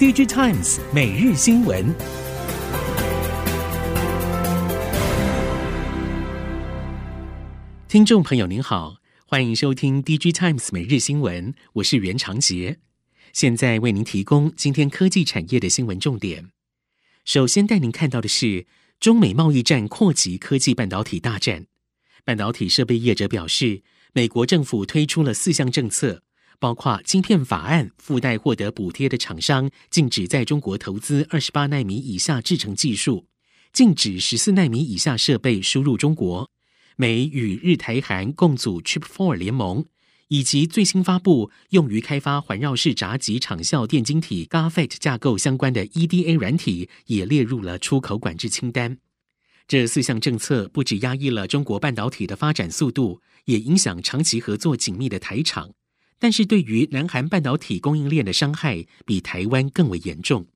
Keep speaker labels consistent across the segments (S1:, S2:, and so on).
S1: DigiTimes 每日新闻，听众朋友您好，欢迎收听 DigiTimes 每日新闻，我是袁长杰，现在为您提供今天科技产业的新闻重点。首先带您看到的是中美贸易战扩及科技半导体大战，半导体设备业者表示，美国政府推出了四项政策，包括晶片法案附带获得补贴的厂商禁止在中国投资二十八奈米以下制程技术，禁止十四奈米以下设备输入中国，美与日台韩共组 Chip Four 联盟，以及最新发布用于开发环绕式闸极场效电晶体 GAAFET 架构相关的 EDA 软体也列入了出口管制清单。这四项政策不止压抑了中国半导体的发展速度，也影响长期合作紧密的台厂。但是对于南韩半导体供应链的伤害，比台湾更为严重。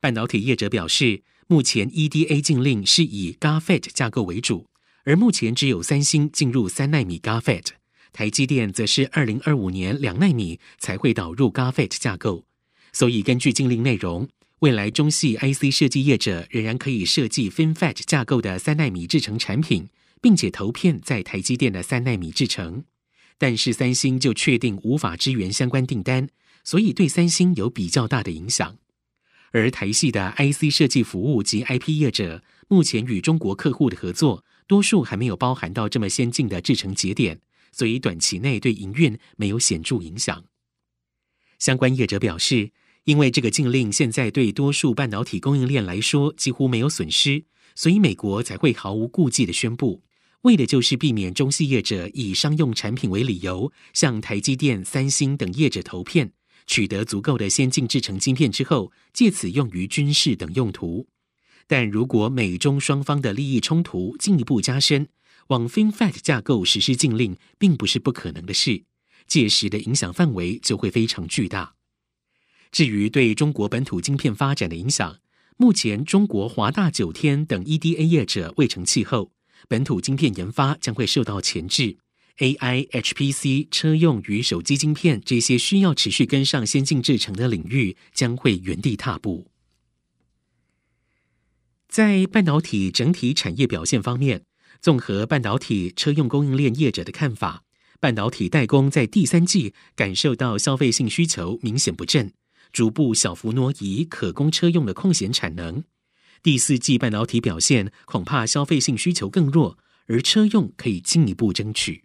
S1: 半导体业者表示，目前 EDA 禁令是以 GaFET 架构为主，而目前只有三星进入三纳米 GaFET，台积电则是二零二五年两纳米才会导入 GaFET 架构。所以根据禁令内容，未来中系 IC 设计业者仍然可以设计 FinFET 架构的三纳米制程产品，并且投片在台积电的三纳米制程。但是三星就确定无法支援相关订单，所以对三星有比较大的影响。而台系的 IC 设计服务及 IP 业者，目前与中国客户的合作，多数还没有包含到这么先进的制程节点，所以短期内对营运没有显著影响。相关业者表示，因为这个禁令现在对多数半导体供应链来说几乎没有损失，所以美国才会毫无顾忌地宣布，为的就是避免中系业者以商用产品为理由，向台积电、三星等业者投片，取得足够的先进制程晶片之后，借此用于军事等用途。但如果美中双方的利益冲突进一步加深，往 FinFET 架构实施禁令并不是不可能的事，届时的影响范围就会非常巨大。至于对中国本土晶片发展的影响，目前中国华大九天等 EDA 业者未成气候，本土晶片研发将会受到钳制。AI、HPC、车用与手机晶片这些需要持续跟上先进制程的领域，将会原地踏步。在半导体整体产业表现方面，综合半导体车用供应链业者的看法，半导体代工在第三季感受到消费性需求明显不振。逐步小幅挪移可供车用的空闲产能，第四季半导体表现恐怕消费性需求更弱，而车用可以进一步争取。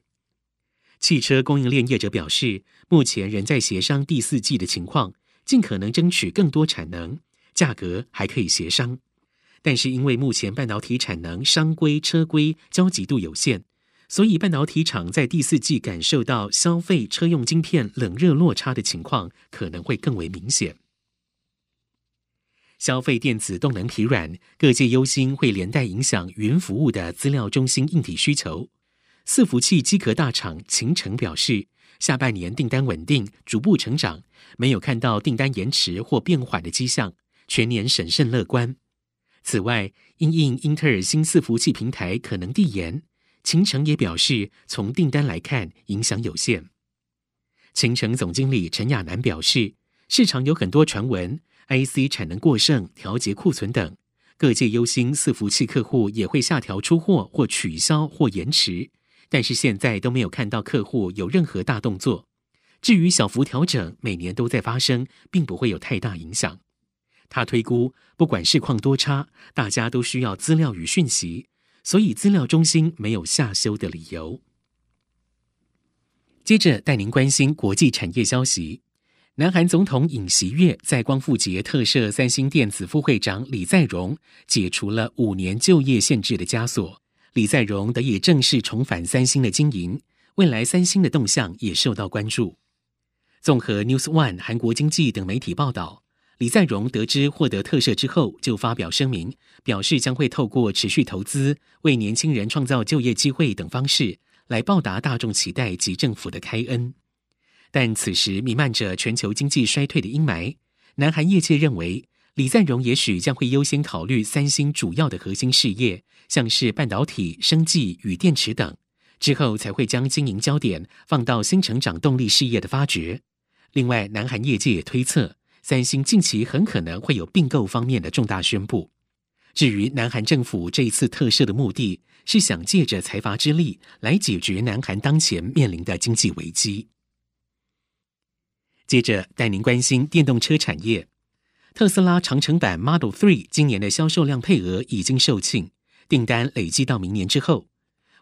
S1: 汽车供应链业者表示，目前仍在协商第四季的情况，尽可能争取更多产能，价格还可以协商。但是因为目前半导体产能商规车规交集度有限。所以，半导体厂在第四季感受到消费车用晶片冷热落差的情况可能会更为明显。消费电子动能疲软，各界忧心会连带影响云服务的资料中心硬体需求。伺服器机壳大厂秦诚表示，下半年订单稳定，逐步成长，没有看到订单延迟或变缓的迹象，全年审慎乐观。此外，因应英特尔新伺服器平台可能递延。秦诚也表示，从订单来看，影响有限。秦城总经理陈亚南表示，市场有很多传闻，IC 产能过剩、调节库存等，各界忧心伺服器客户也会下调出货或取消或延迟，但是现在都没有看到客户有任何大动作。至于小幅调整，每年都在发生，并不会有太大影响。他推估，不管市况多差，大家都需要资料与讯息。所以，资料中心没有下修的理由。接着带您关心国际产业消息。南韩总统尹锡悦在光复节特赦三星电子副会长李在镕，解除了五年就业限制的枷锁。李在镕得以正式重返三星的经营，未来三星的动向也受到关注。综合 News One、韩国经济等媒体报道。李在镕得知获得特赦之后，就发表声明，表示将会透过持续投资、为年轻人创造就业机会等方式来报答大众期待及政府的开恩。但此时弥漫着全球经济衰退的阴霾，南韩业界认为，李在镕也许将会优先考虑三星主要的核心事业，像是半导体、生技与电池等，之后才会将经营焦点放到新成长动力事业的发掘。另外，南韩业界也推测。三星近期很可能会有并购方面的重大宣布。至于南韩政府这一次特赦的目的，是想借着财阀之力来解决南韩当前面临的经济危机。接着带您关心电动车产业，特斯拉长城版 Model Three 今年的销售量配额已经售罄，订单累计到明年之后。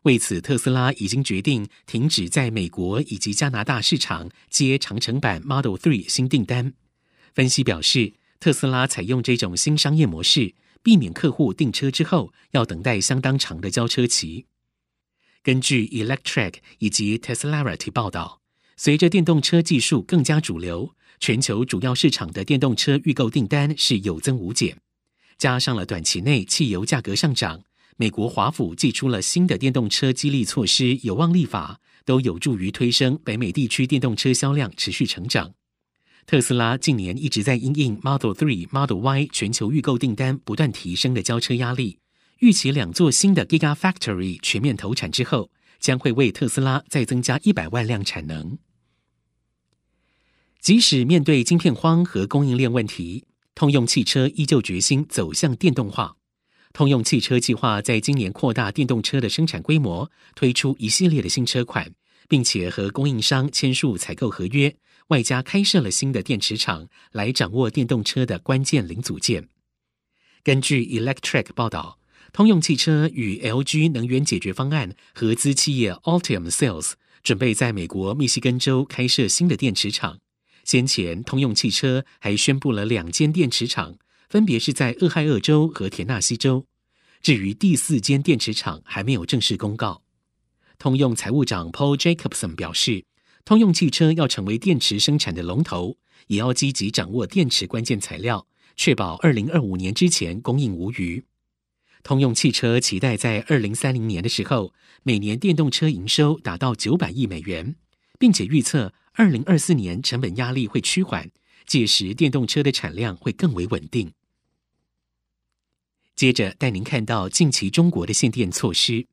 S1: 为此，特斯拉已经决定停止在美国以及加拿大市场接长城版 Model Three 新订单。分析表示，特斯拉采用这种新商业模式。避免客户订车之后要等待相当长的交车期。根据 Electrek 以及 Tesla 报道，随着电动车技术更加主流，全球主要市场的电动车预购订单是有增无减。加上了短期内汽油价格上涨，美国华府祭出了新的电动车激励措施，有望立法，都有助于推升北美地区电动车销量持续成长。特斯拉近年一直在因应 Model 3、Model Y 全球预购订单不断提升的交车压力，预期两座新的 Gigafactory 全面投产之后，将会为特斯拉再增加一百万辆产能。即使面对晶片荒和供应链问题，通用汽车依旧决心走向电动化。通用汽车计划在今年扩大电动车的生产规模，推出一系列的新车款，并且和供应商签署采购合约。外加开设了新的电池厂，来掌握电动车的关键零组件。根据 Electric 报道，通用汽车与 LG 能源解决方案合资企业 Ultium Cells 准备在美国密西根州开设新的电池厂。先前，通用汽车还宣布了两间电池厂，分别是在俄亥俄州和田纳西州。至于第四间电池厂，还没有正式公告。通用财务长 Paul Jacobson 表示。通用汽车要成为电池生产的龙头，也要积极掌握电池关键材料，确保二零二五年之前供应无虞。通用汽车期待在二零三零年的时候，每年电动车营收达到九百亿美元，并且预测二零二四年成本压力会趋缓，届时电动车的产量会更为稳定。接着带您看到近期中国的限电措施，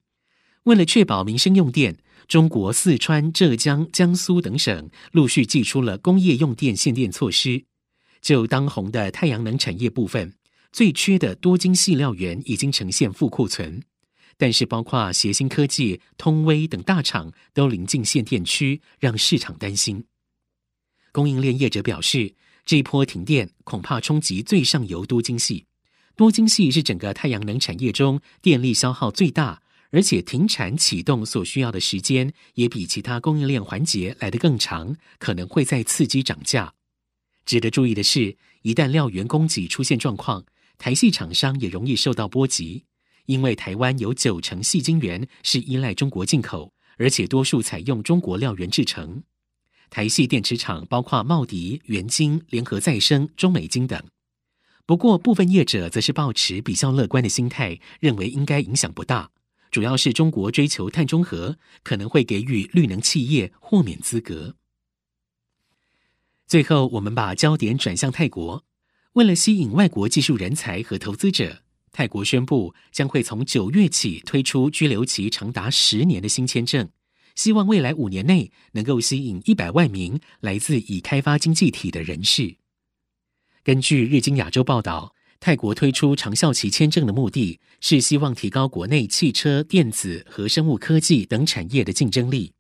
S1: 为了确保民生用电。中国四川、浙江、江苏等省陆续祭出了工业用电限电措施。就当红的太阳能产业部分，最缺的多晶矽料源已经呈现负库存，但是包括协鑫科技、通威等大厂都临近限电区，让市场担心。供应链业者表示，这一波停电恐怕冲击最上游多晶系。多晶系是整个太阳能产业中电力消耗最大。而且停产启动所需要的时间也比其他供应链环节来得更长，可能会再刺激涨价。值得注意的是，一旦料源供给出现状况，台系厂商也容易受到波及，因为台湾有九成细晶圆是依赖中国进口，而且多数采用中国料源制成。台系电池厂包括茂迪、元晶、联合再生、中美晶等。不过，部分业者则是抱持比较乐观的心态，认为应该影响不大。主要是中国追求碳中和，可能会给予绿能企业豁免资格。最后，我们把焦点转向泰国，为了吸引外国技术人才和投资者，泰国宣布将会从九月起推出居留期长达十年的新签证，希望未来五年内能够吸引一百万名来自已开发经济体的人士。根据日经亚洲报道。泰国推出长效期签证的目的是希望提高国内汽车、电子和生物科技等产业的竞争力。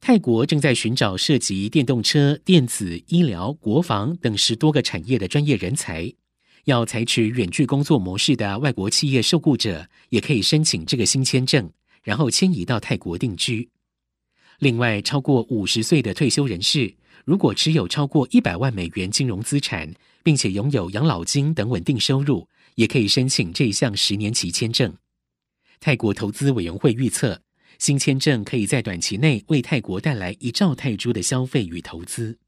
S1: 泰国正在寻找涉及电动车、电子、医疗、国防等十多个产业的专业人才。要采取远距工作模式的外国企业受雇者也可以申请这个新签证，然后迁移到泰国定居。另外，超过五十岁的退休人士，如果持有超过一百万美元金融资产，并且拥有养老金等稳定收入，也可以申请这一项十年期签证。泰国投资委员会预测，新签证可以在短期内为泰国带来一兆泰铢的消费与投资。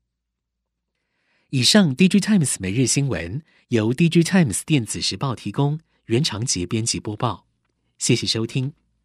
S1: 以上，DG Times 每日新闻由 DG Times 电子时报提供，袁长杰编辑播报，谢谢收听。